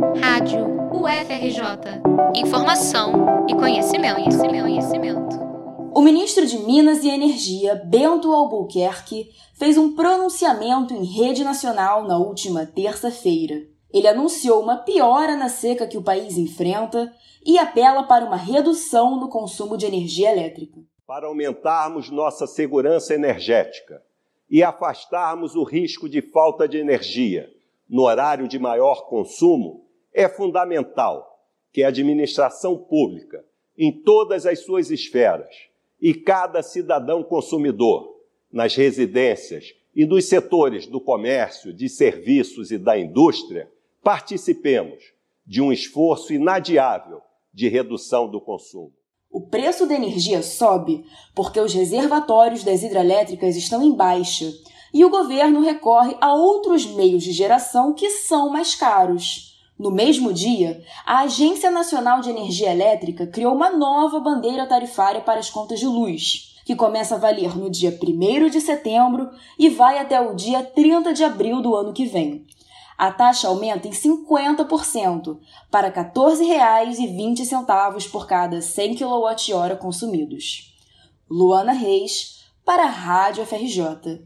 Rádio UFRJ. Informação e conhecimento, conhecimento, conhecimento. O ministro de Minas e Energia, Bento Albuquerque, fez um pronunciamento em rede nacional na última terça-feira. Ele anunciou uma piora na seca que o país enfrenta e apela para uma redução no consumo de energia elétrica. Para aumentarmos nossa segurança energética e afastarmos o risco de falta de energia no horário de maior consumo, é fundamental que a administração pública, em todas as suas esferas, e cada cidadão consumidor, nas residências e nos setores do comércio, de serviços e da indústria, participemos de um esforço inadiável de redução do consumo. O preço da energia sobe porque os reservatórios das hidrelétricas estão em baixa e o governo recorre a outros meios de geração que são mais caros. No mesmo dia, a Agência Nacional de Energia Elétrica criou uma nova bandeira tarifária para as contas de luz, que começa a valer no dia 1 de setembro e vai até o dia 30 de abril do ano que vem. A taxa aumenta em 50% para R$ 14,20 por cada 100 kWh consumidos. Luana Reis, para a Rádio FRJ.